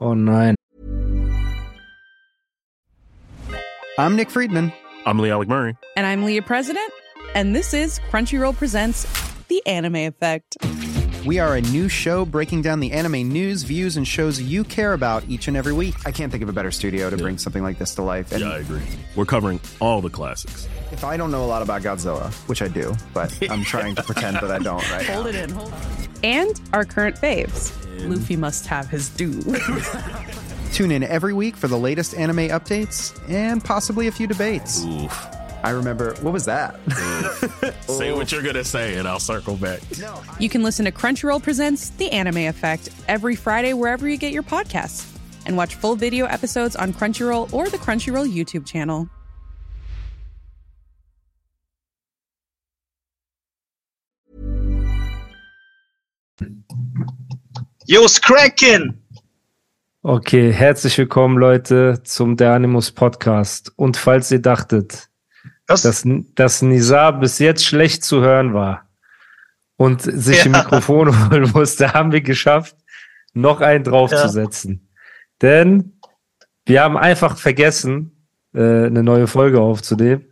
Oh nein. I'm Nick Friedman. I'm Lee Alec Murray. And I'm Leah President. And this is Crunchyroll Presents The Anime Effect. We are a new show breaking down the anime news, views, and shows you care about each and every week. I can't think of a better studio to bring something like this to life. And Yeah, I agree. We're covering all the classics. if I don't know a lot about Godzilla, which I do, but I'm trying to pretend that I don't right Hold now. it in, hold it. And our current faves. Luffy must have his due. Tune in every week for the latest anime updates and possibly a few debates. Oof. I remember, what was that? Mm. Say what you're gonna say, and I'll circle back. you can listen to Crunchyroll Presents The Anime Effect every Friday wherever you get your podcasts. And watch full video episodes on Crunchyroll or the Crunchyroll YouTube channel. Jo's Kraken! Okay, herzlich willkommen, Leute, zum Der Animus Podcast. Und falls ihr dachtet, Was? dass, dass Nizar bis jetzt schlecht zu hören war und sich ein Ja. Mikrofon holen musste, haben wir geschafft, noch einen draufzusetzen. Denn wir haben einfach vergessen, äh, eine neue Folge aufzunehmen.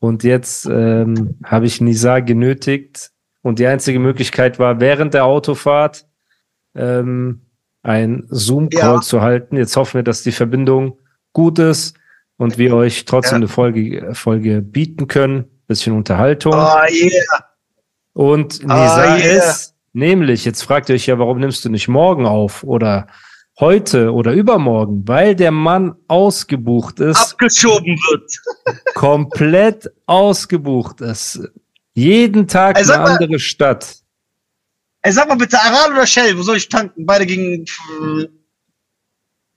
Und jetzt ähm, habe ich Nizar genötigt. Und die einzige Möglichkeit war, während der Autofahrt ähm, ein Zoom-Call Ja. zu halten. Jetzt hoffen wir, dass die Verbindung gut ist und wir euch trotzdem Ja. eine Folge, Folge bieten können. Bisschen Unterhaltung. Oh yeah! Und Ah, Nisa yeah. ist, nämlich, jetzt fragt ihr euch ja, warum nimmst du nicht morgen auf oder heute oder übermorgen? Weil der Mann ausgebucht ist, Abgeschoben wird. komplett ausgebucht ist. Jeden Tag sag eine mal- andere Stadt. Ey, sag mal bitte, Aral oder Shell? Wo soll ich tanken? Beide gegen.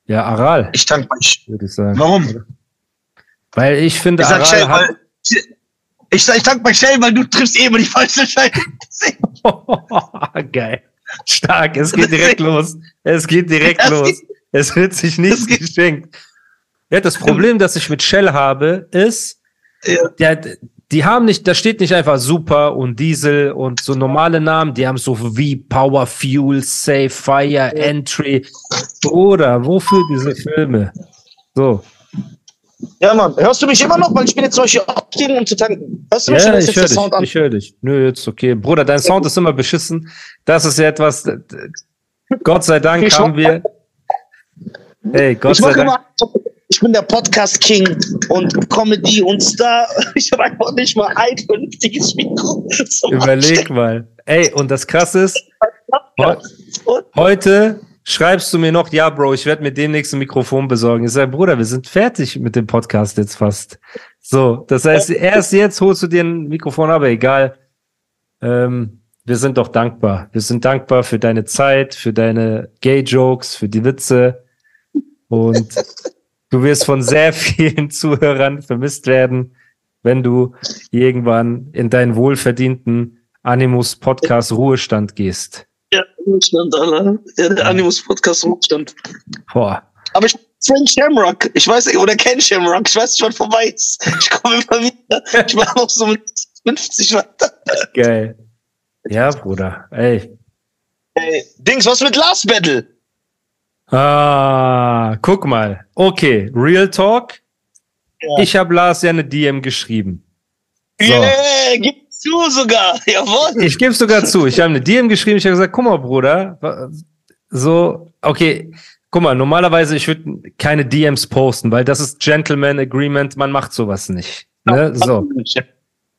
Ja, Aral, Ich tank bei Shell. würde ich sagen. Warum? Weil ich finde, Ich sag Aral weil. Ich, sag, ich tank bei Shell, weil du triffst eh immer die falsche Entscheidung. Geil. Stark, es geht direkt los. Es geht direkt Das los. geht- Es wird sich nichts geschenkt. Ja, das Problem, das ich mit Shell habe, ist, Ja. der, die haben nicht, da steht nicht einfach Super und Diesel und so normale Namen, die haben so wie Power Fuel, Safe, Fire, Entry. Bruder, wofür diese Filme? So. Ja, Mann. Hörst du mich immer noch? Weil ich bin jetzt solche aufstehen, um zu tanken. Hörst du mich? Ja, ich höre dich. Sound an? Ich höre dich. Nö, jetzt okay. Bruder, dein Sound ist immer beschissen. Das ist ja etwas. Gott sei Dank Ich haben wir. Hey, Gott Ich sei Dank. immer. Ich bin der Podcast King und Comedy und Star. Ich habe einfach nicht mal ein vernünftiges Mikro. Überleg mal. Ey, und das Krasse ist, heute schreibst du mir noch, ja, Bro, ich werde mir demnächst ein Mikrofon besorgen. Ich sage, Bruder, wir sind fertig mit dem Podcast jetzt fast. So, das heißt, erst jetzt holst du dir ein Mikrofon, aber egal. Ähm, wir sind doch dankbar. Wir sind dankbar für deine Zeit, für deine Gay-Jokes, für die Witze. Und du wirst von sehr vielen Zuhörern vermisst werden, wenn du irgendwann in deinen wohlverdienten Animus Podcast Ruhestand gehst. Ruhestand, Alter. Ja, der Animus Podcast Ruhestand. Boah. Aber ich Frank Shamrock, ich weiß oder Ken Shamrock, ich weiß nicht, was vorbei ist. Ich komme immer wieder. Ich mache noch so mit 50 weiter. Geil. Ja, Bruder. Ey. Ey, Dings, was mit Last Battle? Ah, guck mal. Okay, Real Talk. Ja. Ich habe Lars ja eine DM geschrieben. So. Yeah, gib zu sogar. Jawohl. Ich gebe sogar zu. Ich habe eine DM geschrieben. Ich habe gesagt, guck mal, Bruder. So, okay. Guck mal, normalerweise, ich würde keine DMs posten, weil das ist Gentleman Agreement. Man macht sowas nicht. Ne? So.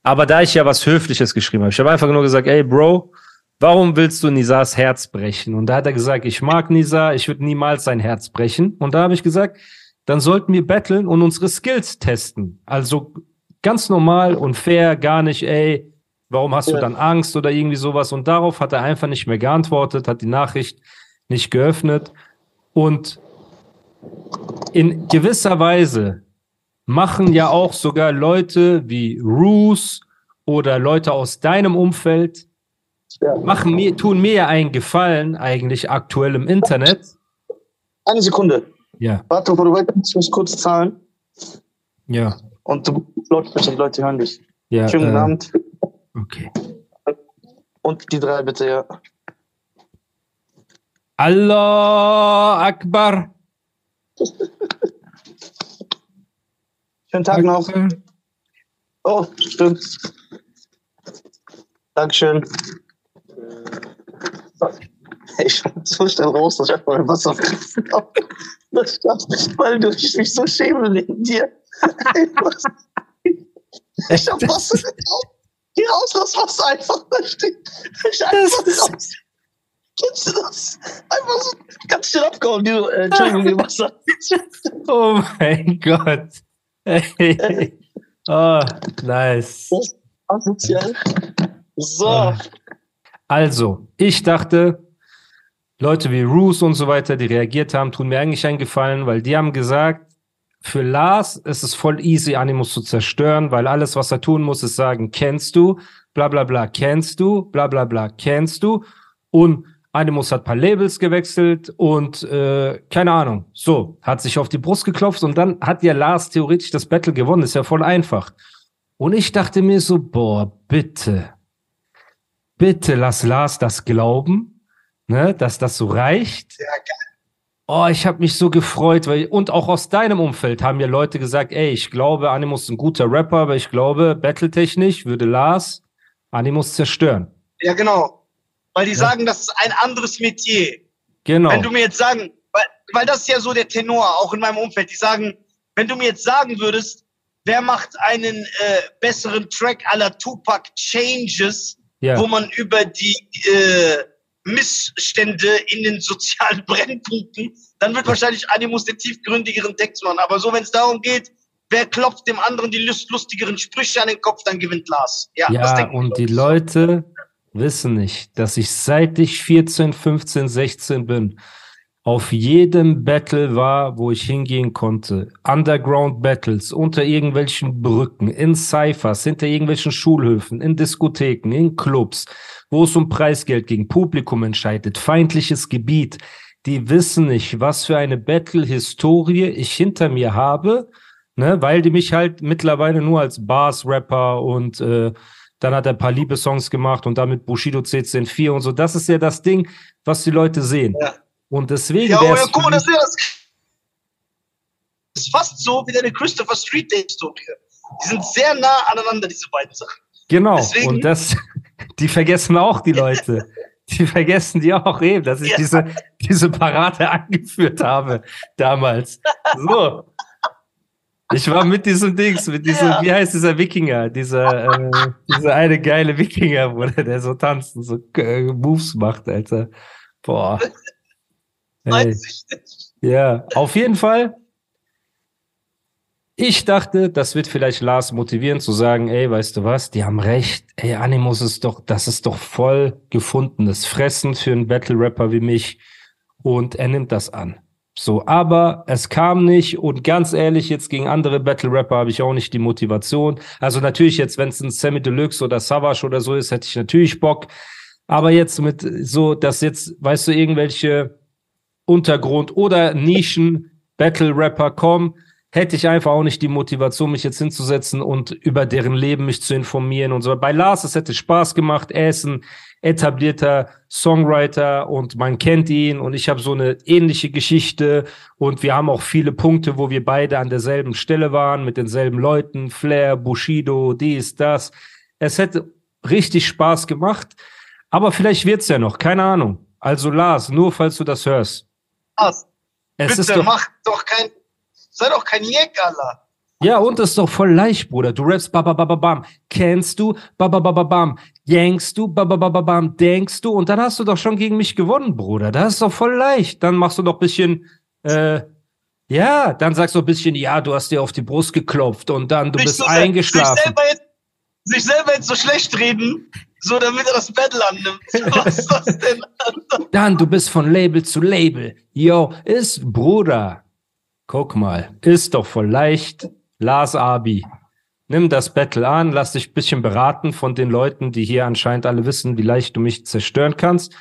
Aber da ich ja was Höfliches geschrieben habe, ich habe einfach nur gesagt, ey Bro, warum willst du Nisas Herz brechen? Und da hat er gesagt, ich mag Nisa, ich würde niemals sein Herz brechen. Und da habe ich gesagt, dann sollten wir battlen und unsere Skills testen. Also ganz normal und fair, gar nicht, ey, warum hast du Ja. dann Angst oder irgendwie sowas? Und darauf hat er einfach nicht mehr geantwortet, hat die Nachricht nicht geöffnet. Und in gewisser Weise machen ja auch sogar Leute wie Roos oder Leute aus deinem Umfeld, machen mir, tun mir ja einen Gefallen eigentlich aktuell im Internet. Eine Sekunde. Ja, Warte, bevor du weiter ich muss kurz zahlen. ja, Und du laut bist und Leute hören dich. ja. Schönen äh, Abend. Okay. Und die drei bitte, ja. Allah Akbar. Schönen Tag noch. Oh, stimmt. Dankeschön. Ich fand so schnell raus, dass ich einfach mal Wasser vergessen habe. Das schafft nicht, weil du ich mich so schäme wegen dir. Ich hab Wasser gekauft. Geh raus, lass Wasser einfach da stehen. Ich einfach raus. Kennst du das? Einfach so ganz schnell abgehauen, du, äh, Entschuldigung, die Wasser. Oh mein Gott. Hey. Oh, nice. Asozial. So. Ah. Also, ich dachte, Leute wie Roos und so weiter, die reagiert haben, tun mir eigentlich einen Gefallen, weil die haben gesagt, für Lars ist es voll easy, Animus zu zerstören, weil alles, was er tun muss, ist sagen, kennst du, bla bla bla, kennst du, bla bla bla, kennst du. Und Animus hat paar Labels gewechselt und äh, keine Ahnung. So, hat sich auf die Brust geklopft und dann hat ja Lars theoretisch das Battle gewonnen. Ist ja voll einfach. Und ich dachte mir so, boah, bitte, bitte lass Lars das glauben, ne, dass das so reicht. Ja, geil. Oh, ich habe mich so gefreut, weil und auch aus deinem Umfeld haben ja Leute gesagt, ey, ich glaube, Animus ist ein guter Rapper, aber ich glaube, battletechnisch würde Lars Animus zerstören. Ja, genau. Weil die ja. sagen, das ist ein anderes Metier. Genau. Wenn du mir jetzt sagen, weil, weil das ist ja so der Tenor, auch in meinem Umfeld, die sagen, wenn du mir jetzt sagen würdest, wer macht einen äh, besseren Track aller Tupac Changes, ja. wo man über die äh, Missstände in den sozialen Brennpunkten, dann wird wahrscheinlich Animus den tiefgründigeren Text machen. Aber so, wenn es darum geht, wer klopft dem anderen die lustigeren Sprüche an den Kopf, dann gewinnt Lars. Ja, ja und die Leute wissen nicht, dass ich seit ich 14, 15, 16 bin, auf jedem Battle war, wo ich hingehen konnte. Underground Battles, unter irgendwelchen Brücken, in Cyphers, hinter irgendwelchen Schulhöfen, in Diskotheken, in Clubs, wo es um Preisgeld ging, Publikum entscheidet, feindliches Gebiet. Die wissen nicht, was für eine Battle-Historie ich hinter mir habe, ne, weil die mich halt mittlerweile nur als Bars-Rapper und äh, dann hat er ein paar Liebesongs gemacht und damit Bushido CCN4 und so. Das ist ja das Ding, was die Leute sehen. Ja. Und deswegen. Ja, ja guck mal, das ist, das ist fast so wie deine Christopher Street Day Historie. Die sind sehr nah aneinander, diese beiden Sachen. Genau. Deswegen, und das, die vergessen auch die Leute. die vergessen die auch eben, dass ich ja. diese, diese Parade angeführt habe damals. So. Ich war mit diesem Dings, mit diesem, ja. wie heißt dieser Wikinger, dieser, äh, dieser eine geile Wikinger, wo der, der so tanzt und so äh, Moves macht, Alter. Boah. Hey. Ja, auf jeden Fall. Ich dachte, das wird vielleicht Lars motivieren zu sagen, ey, weißt du was, die haben recht. Ey, Animus ist doch, das ist doch voll gefundenes Fressen für einen Battle-Rapper wie mich. Und er nimmt das an. So, aber es kam nicht und ganz ehrlich, jetzt gegen andere Battle-Rapper habe ich auch nicht die Motivation. Also natürlich jetzt, wenn es ein Sammy Deluxe oder Savage oder so ist, hätte ich natürlich Bock. Aber jetzt mit so, dass jetzt, weißt du, irgendwelche Untergrund oder Nischen Battle-Rapper kommen, hätte ich einfach auch nicht die Motivation, mich jetzt hinzusetzen und über deren Leben mich zu informieren und so. Bei Lars, es hätte Spaß gemacht. Er ist ein etablierter Songwriter und man kennt ihn und ich habe so eine ähnliche Geschichte und wir haben auch viele Punkte, wo wir beide an derselben Stelle waren, mit denselben Leuten, Flair, Bushido, dies, das. Es hätte richtig Spaß gemacht, aber vielleicht wird's ja noch, keine Ahnung. Also Lars, nur falls du das hörst, was? Es Bitte, ist doch, mach doch kein, sei doch kein Jeck, Alter. Ja, und das ist doch voll leicht, Bruder. Du rappst babababam. Kennst du? Babababam. Yankst du? Babababam. Denkst du? Und dann hast du doch schon gegen mich gewonnen, Bruder. Das ist doch voll leicht. Dann machst du doch bisschen, äh, ja, dann sagst du ein bisschen, ja, du hast dir auf die Brust geklopft und dann du sich bist so, eingeschlafen. Sich selber, jetzt, sich selber jetzt so schlecht reden, so damit er das Battle annimmt. Was ist das denn? Dann, du bist von Label zu Label. Yo, ist Bruder. Guck mal, ist doch voll leicht. Lars Abi. Nimm das Battle an, lass dich ein bisschen beraten von den Leuten, die hier anscheinend alle wissen, wie leicht du mich zerstören kannst.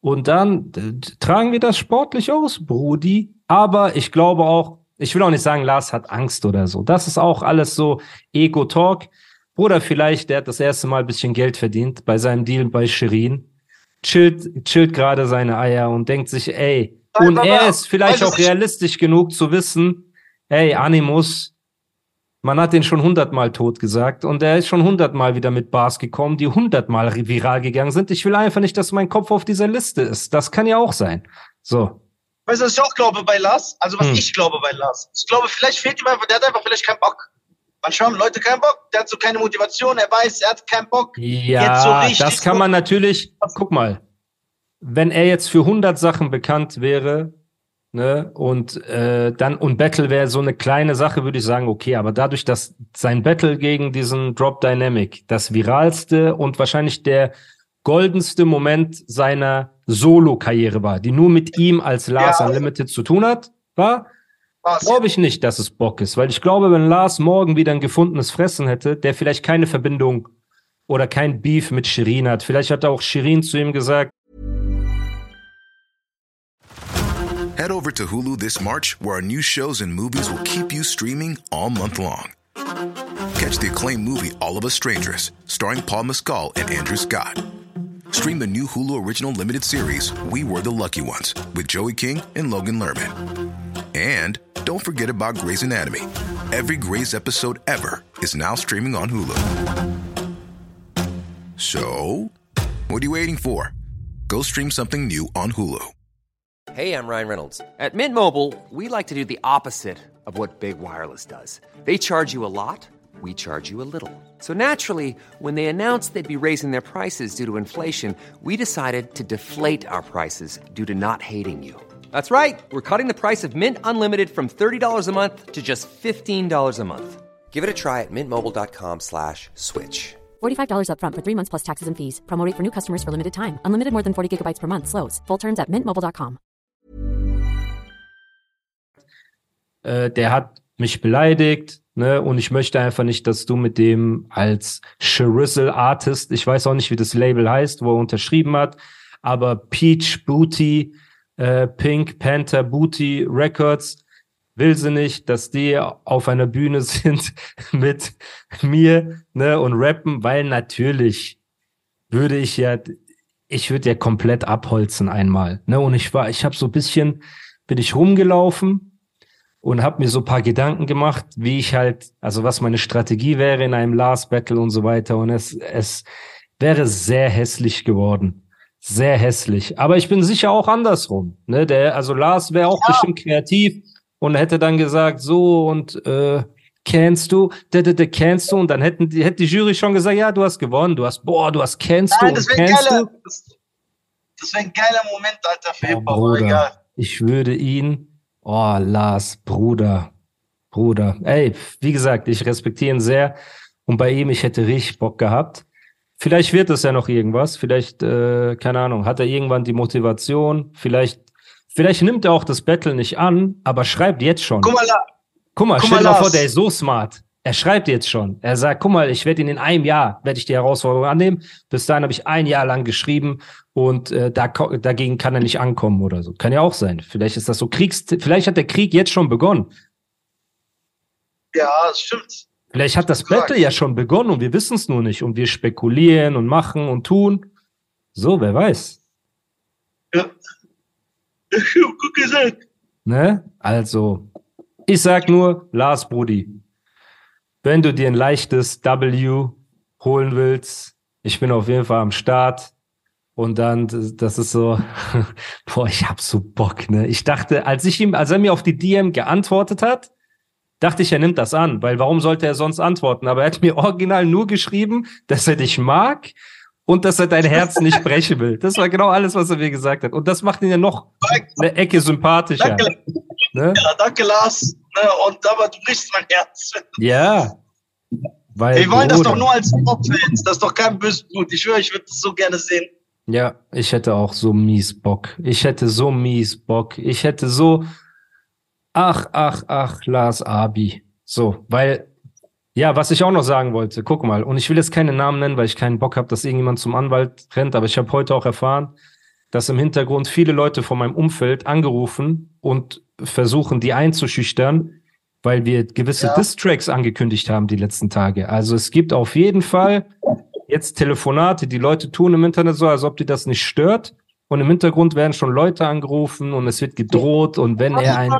Und dann tragen wir das sportlich aus, Brudi. Aber ich glaube auch, ich will auch nicht sagen, Lars hat Angst oder so. Das ist auch alles so Ego-Talk. Oder vielleicht, der hat das erste Mal ein bisschen Geld verdient bei seinem Deal bei Shirin. chillt, chillt gerade seine Eier und denkt sich, ey, und er ist vielleicht auch realistisch genug zu wissen, ey, Animus, man hat den schon hundertmal tot gesagt und er ist schon hundertmal wieder mit Bars gekommen, die hundertmal viral gegangen sind. Ich will einfach nicht, dass mein Kopf auf dieser Liste ist. Das kann ja auch sein. So. Weißt du, was ich auch glaube bei Lars? Also, was hm. ich glaube bei Lars. Ich glaube, vielleicht fehlt ihm einfach, der hat einfach vielleicht keinen Bock. Manchmal haben Leute keinen Bock, der hat so keine Motivation, er weiß, er hat keinen Bock. Ja, so das kann man natürlich, guck mal, wenn er jetzt für 100 Sachen bekannt wäre, ne, und äh, dann und Battle wäre so eine kleine Sache, würde ich sagen, okay, aber dadurch, dass sein Battle gegen diesen Drop Dynamic das viralste und wahrscheinlich der goldenste Moment seiner Solo-Karriere war, die nur mit ihm als Lars ja. Unlimited zu tun hat, war, Glaube ich nicht, dass es Bock ist, weil ich glaube, wenn Lars morgen wieder ein gefundenes Fressen hätte, der vielleicht keine Verbindung oder kein Beef mit Shirin hat. Vielleicht hat auch Shirin zu ihm gesagt. Head over to Hulu this March, where our new shows and movies will keep you streaming all month long. Catch the acclaimed movie All of Us Strangers, starring Paul Mescal and Andrew Scott. Stream the new Hulu original limited series We Were the Lucky Ones with Joey King and Logan Lerman. And don't forget about Grey's Anatomy. Every Grey's episode ever is now streaming on Hulu. So, what are you waiting for? Go stream something new on Hulu. Hey, I'm Ryan Reynolds. At Mint Mobile, we like to do the opposite of what Big Wireless does. They charge you a lot, we charge you a little. So naturally, when they announced they'd be raising their prices due to inflation, we decided to deflate our prices due to not hating you. That's right. We're cutting the price of Mint Unlimited from $30 a month to just $15 a month. Give it a try at mintmobile.com slash switch. $45 up front for three months plus taxes and fees. Promo for new customers for limited time. Unlimited more than 40 gigabytes per month. Slows. Full terms at mintmobile.com. Äh, der hat mich beleidigt. Ne? Und ich möchte einfach nicht, dass du mit dem als Cherizzle Artist, ich weiß auch nicht, wie das Label heißt, wo er unterschrieben hat, aber Peach Booty äh, Pink Panther Booty Records will sie nicht, dass die auf einer Bühne sind mit mir ne, und rappen, weil natürlich würde ich ja, ich würde ja komplett abholzen einmal. Ne? Und ich war, ich habe so ein bisschen, bin ich rumgelaufen und habe mir so paar Gedanken gemacht, wie ich halt, also was meine Strategie wäre in einem Last Battle und so weiter. Und es, es wäre sehr hässlich geworden sehr hässlich. Aber ich bin sicher auch andersrum. Ne? Der, also Lars wäre auch ja. bestimmt kreativ und hätte dann gesagt, so und äh, kennst du, de, de, de, kennst du und dann hätten die, hätte die Jury schon gesagt, ja, du hast gewonnen, du hast, boah, du hast, kennst Nein, du und kennst geile, du. Das, das wäre ein geiler Moment, Alter, für oh, Bruder, Ich würde ihn, oh, Lars, Bruder, Bruder, ey, wie gesagt, ich respektiere ihn sehr und bei ihm, ich hätte richtig Bock gehabt. Vielleicht wird es ja noch irgendwas. Vielleicht, äh, keine Ahnung, hat er irgendwann die Motivation. Vielleicht, vielleicht nimmt er auch das Battle nicht an, aber schreibt jetzt schon. Guck mal, guck mal, guck stell dir mal vor, der ist so smart. Er schreibt jetzt schon. Er sagt, guck mal, ich werde ihn in einem Jahr, werde ich die Herausforderung annehmen. Bis dahin habe ich ein Jahr lang geschrieben und äh, da, dagegen kann er nicht ankommen oder so. Kann ja auch sein. Vielleicht ist das so Kriegs, vielleicht hat der Krieg jetzt schon begonnen. Ja, das stimmt. Vielleicht hat das Battle ja schon begonnen und wir wissen es nur nicht und wir spekulieren und machen und tun. So, wer weiß. Ja. Gut gesagt. Ne? Also, ich sag nur, Lars Brudi, wenn du dir ein leichtes W holen willst, ich bin auf jeden Fall am Start. Und dann, das ist so, boah, ich hab so Bock, ne? Ich dachte, als ich ihm, als er mir auf die DM geantwortet hat, dachte ich, er nimmt das an, weil warum sollte er sonst antworten? Aber er hat mir original nur geschrieben, dass er dich mag und dass er dein Herz nicht brechen will. Das war genau alles, was er mir gesagt hat. Und das macht ihn ja noch eine Ecke sympathischer. Danke, ne? ja, danke Lars. Ne? Und aber du brichst mein Herz. Ja. Weil, Wir wollen das doch nur als Top-Fans. Das ist doch kein böses Blut. Ich schwöre, ich würde das so gerne sehen. Ja, ich hätte auch so mies Bock. Ich hätte so mies Bock. Ich hätte so, Ach, ach, ach, Lars Abi. So, weil, ja, was ich auch noch sagen wollte, guck mal, und ich will jetzt keine Namen nennen, weil ich keinen Bock habe, dass irgendjemand zum Anwalt rennt, aber ich habe heute auch erfahren, dass im Hintergrund viele Leute von meinem Umfeld angerufen und versuchen, die einzuschüchtern, weil wir gewisse ja. Distracks angekündigt haben die letzten Tage. Also es gibt auf jeden Fall jetzt Telefonate, die Leute tun im Internet so, als ob die das nicht stört. Und im Hintergrund werden schon Leute angerufen und es wird gedroht. Und wenn er ein.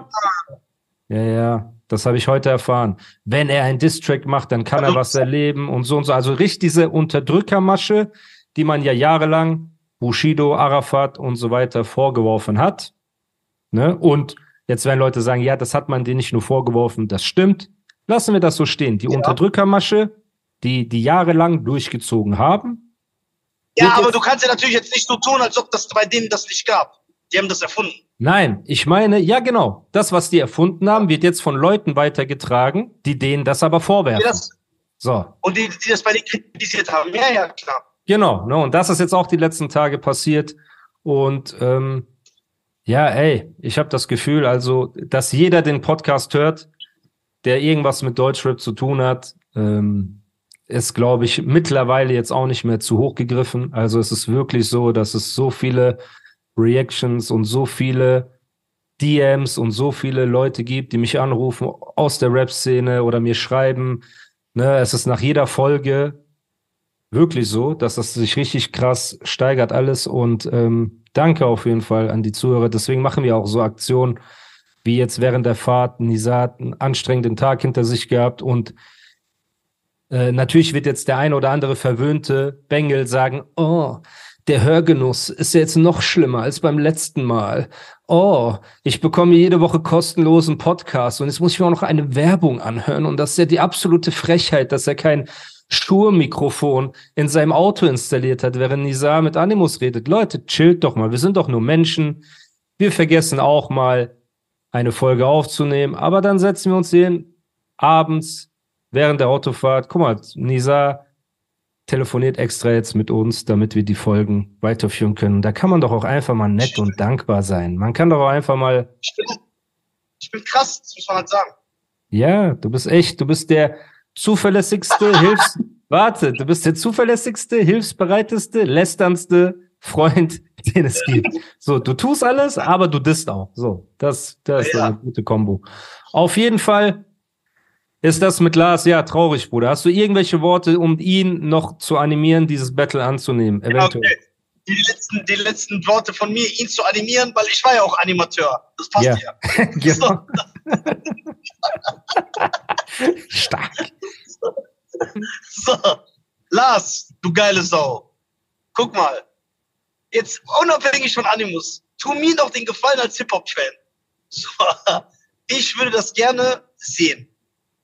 Ja, ja, das habe ich heute erfahren. Wenn er ein Distrack macht, dann kann er was erleben und so und so. Also richtig diese Unterdrückermasche, die man ja jahrelang Bushido, Arafat und so weiter vorgeworfen hat. Ne? Und jetzt werden Leute sagen, ja, das hat man denen nicht nur vorgeworfen, das stimmt. Lassen wir das so stehen. Die ja. Unterdrückermasche, die die jahrelang durchgezogen haben. Ja, aber du kannst ja natürlich jetzt nicht so tun, als ob das bei denen das nicht gab. Die haben das erfunden. Nein, ich meine, ja genau, das, was die erfunden haben, wird jetzt von Leuten weitergetragen, die denen das aber vorwerfen. Das, so. Und die, die das bei denen kritisiert haben. Ja, ja, klar. Genau, ne, und das ist jetzt auch die letzten Tage passiert. Und ähm, ja, ey, ich habe das Gefühl, also, dass jeder den Podcast hört, der irgendwas mit Deutschrap zu tun hat, ähm, ist, glaube ich, mittlerweile jetzt auch nicht mehr zu hoch gegriffen. Also es ist wirklich so, dass es so viele Reactions und so viele DMs und so viele Leute gibt, die mich anrufen aus der Rap-Szene oder mir schreiben. Ne, es ist nach jeder Folge wirklich so, dass das sich richtig krass steigert alles und ähm, danke auf jeden Fall an die Zuhörer. Deswegen machen wir auch so Aktionen wie jetzt während der Fahrt. Nisa hat einen anstrengenden Tag hinter sich gehabt und äh, natürlich wird jetzt der ein oder andere verwöhnte Bengel sagen, oh, der Hörgenuss ist jetzt noch schlimmer als beim letzten Mal. Oh, ich bekomme jede Woche kostenlosen Podcast und jetzt muss ich mir auch noch eine Werbung anhören und das ist ja die absolute Frechheit, dass er kein Schuhe-Mikrofon in seinem Auto installiert hat, während Nisa mit Animus redet. Leute, chillt doch mal. Wir sind doch nur Menschen. Wir vergessen auch mal, eine Folge aufzunehmen. Aber dann setzen wir uns hin, abends, während der Autofahrt. Guck mal, Nisa telefoniert extra jetzt mit uns, damit wir die Folgen weiterführen können. Da kann man doch auch einfach mal nett und dankbar sein. Man kann doch auch einfach mal. Ich bin, ich bin krass, das muss man halt sagen. Ja, du bist echt, du bist der, zuverlässigste, Hilfs... Warte, du bist der zuverlässigste, hilfsbereiteste, lästernste Freund, den es gibt. So, du tust alles, aber du disst auch. So, das, das ist ja. eine gute Kombo. Auf jeden Fall ist das mit Lars, ja, traurig, Bruder. Hast du irgendwelche Worte, um ihn noch zu animieren, dieses Battle anzunehmen? Eventuell. Okay. Die letzten, die letzten Worte von mir, ihn zu animieren, weil ich war ja auch Animateur. Das passt ja. ja. genau. Stark. So, Lars, du geile Sau. Guck mal. Jetzt unabhängig von Animus, tu mir doch den Gefallen als Hip-Hop-Fan. So, ich würde das gerne sehen.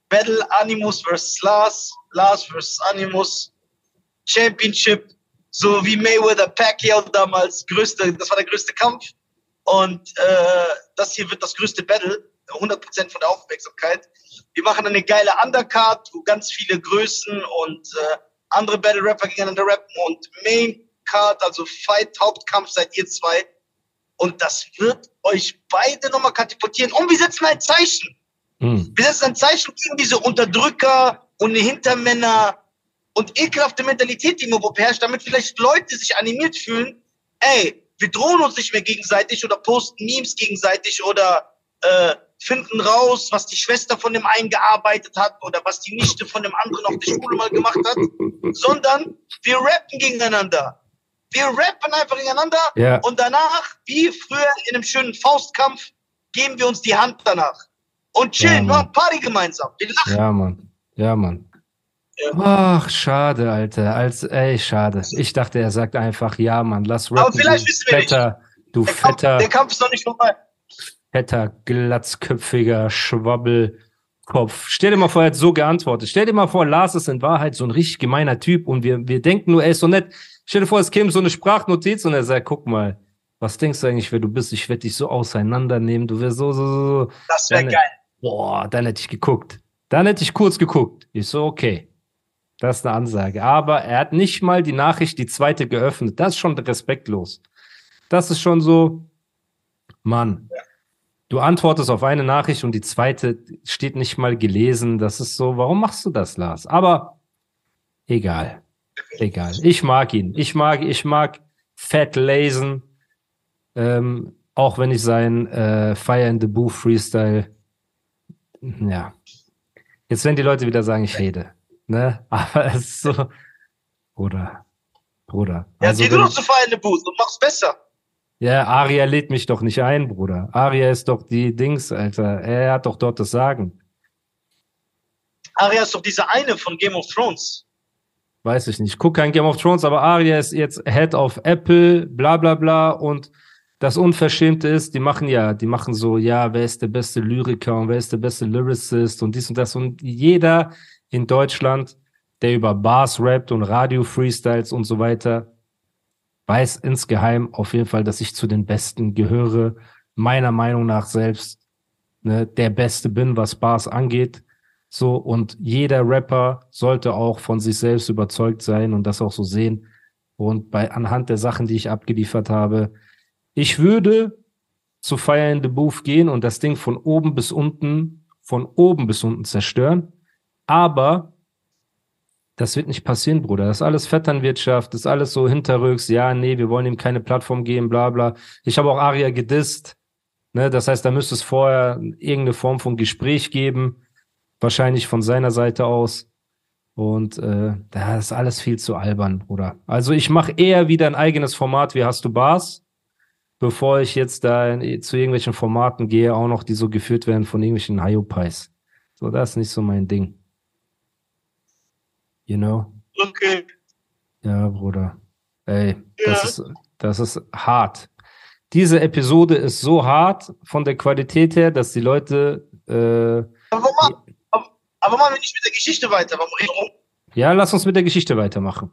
Battle Animus vs. Lars, Lars vs. Animus, Championship, so wie Mayweather Pacquiao damals, größte, das war der größte Kampf. Und äh, das hier wird das größte Battle, 100% von der Aufmerksamkeit. Wir machen eine geile Undercard, wo ganz viele Größen und äh, andere Battle Rapper gegeneinander rappen und Main Card, also Fight, Hauptkampf seid ihr zwei. Und das wird euch beide nochmal katapultieren. Und wir setzen ein Zeichen. Mhm. Wir setzen ein Zeichen gegen diese Unterdrücker und die Hintermänner und ekelhafte Mentalität, die im Hip herrscht, damit vielleicht Leute sich animiert fühlen, ey, wir drohen uns nicht mehr gegenseitig oder posten Memes gegenseitig oder äh, finden raus, was die Schwester von dem einen gearbeitet hat oder was die Nichte von dem anderen auf der Schule mal gemacht hat, sondern wir rappen gegeneinander. Wir rappen einfach gegeneinander ja. und danach, wie früher in einem schönen Faustkampf, geben wir uns die Hand danach und chillen, ja, machen Party gemeinsam. Wir lachen. Ja, Mann. Ja, Mann. Ja. Ach, schade, Alter. Als, ey, schade. Ich dachte, er sagt einfach, ja, Mann, lass rappen. Aber vielleicht wissen wir fetter, nicht. Du der fetter. Kampf, der Kampf ist noch nicht vorbei fetter, glatzköpfiger Schwabbelkopf. Stell dir mal vor, er hat so geantwortet. Stell dir mal vor, Lars ist in Wahrheit so ein richtig gemeiner Typ und wir, wir denken nur, er ist so nett. Stell dir vor, es käme so eine Sprachnotiz und er sagt, guck mal, was denkst du eigentlich, wer du bist? Ich werde dich so auseinandernehmen. Du wirst so, so, so. Das wäre geil. Boah, dann hätte ich geguckt. Dann hätte ich kurz geguckt. Ich so, okay. Das ist eine Ansage. Aber er hat nicht mal die Nachricht, die zweite geöffnet. Das ist schon respektlos. Das ist schon so, Mann. Ja. Du antwortest auf eine Nachricht und die zweite steht nicht mal gelesen. Das ist so, warum machst du das, Lars? Aber egal. Egal. Ich mag ihn. Ich mag, ich mag Fat Lazen. Ähm, auch wenn ich sein äh, Fire in the Boo Freestyle, ja. Jetzt werden die Leute wieder sagen, ich rede. Ne? Aber es ist so, Bruder. Bruder. Ja, also, geh du doch zu feiern Booth und mach's besser. Ja, Aria lädt mich doch nicht ein, Bruder. Aria ist doch die Dings, Alter. Er hat doch dort das Sagen. Aria ist doch diese eine von Game of Thrones. Weiß ich nicht. Ich guck kein Game of Thrones, aber Aria ist jetzt Head of Apple, bla bla bla. Und das Unverschämte ist, die machen ja, die machen so, ja, wer ist der beste Lyriker und wer ist der beste Lyricist und dies und das. Und jeder in Deutschland, der über Bars rappt und Radio-Freestyles und so weiter, weiß insgeheim auf jeden Fall, dass ich zu den Besten gehöre, meiner Meinung nach selbst ne, der Beste bin, was Bars angeht. So, und jeder Rapper sollte auch von sich selbst überzeugt sein und das auch so sehen. Und bei, anhand der Sachen, die ich abgeliefert habe, ich würde zu Fire in the Booth gehen und das Ding von oben bis unten, von oben bis unten zerstören. Aber das wird nicht passieren, Bruder. Das ist alles Vetternwirtschaft, das ist alles so hinterrücks. Ja, nee, wir wollen ihm keine Plattform geben, bla bla. Ich habe auch Aria gedisst. Ne? Das heißt, da müsste es vorher irgendeine Form von Gespräch geben. Wahrscheinlich von seiner Seite aus. Und äh, das ist alles viel zu albern, Bruder. Also ich mache eher wieder ein eigenes Format wie Hast du Bars, bevor ich jetzt da in, zu irgendwelchen Formaten gehe, auch noch, die so geführt werden von irgendwelchen Hayopais. So, das ist nicht so mein Ding. You know? Okay. Ja, Bruder. Ey, ja. das, ist, das ist hart. Diese Episode ist so hart von der Qualität her, dass die Leute. Äh, aber, warum, aber, aber machen wir nicht mit der Geschichte weiter? Warum reden Ja, lass uns mit der Geschichte weitermachen.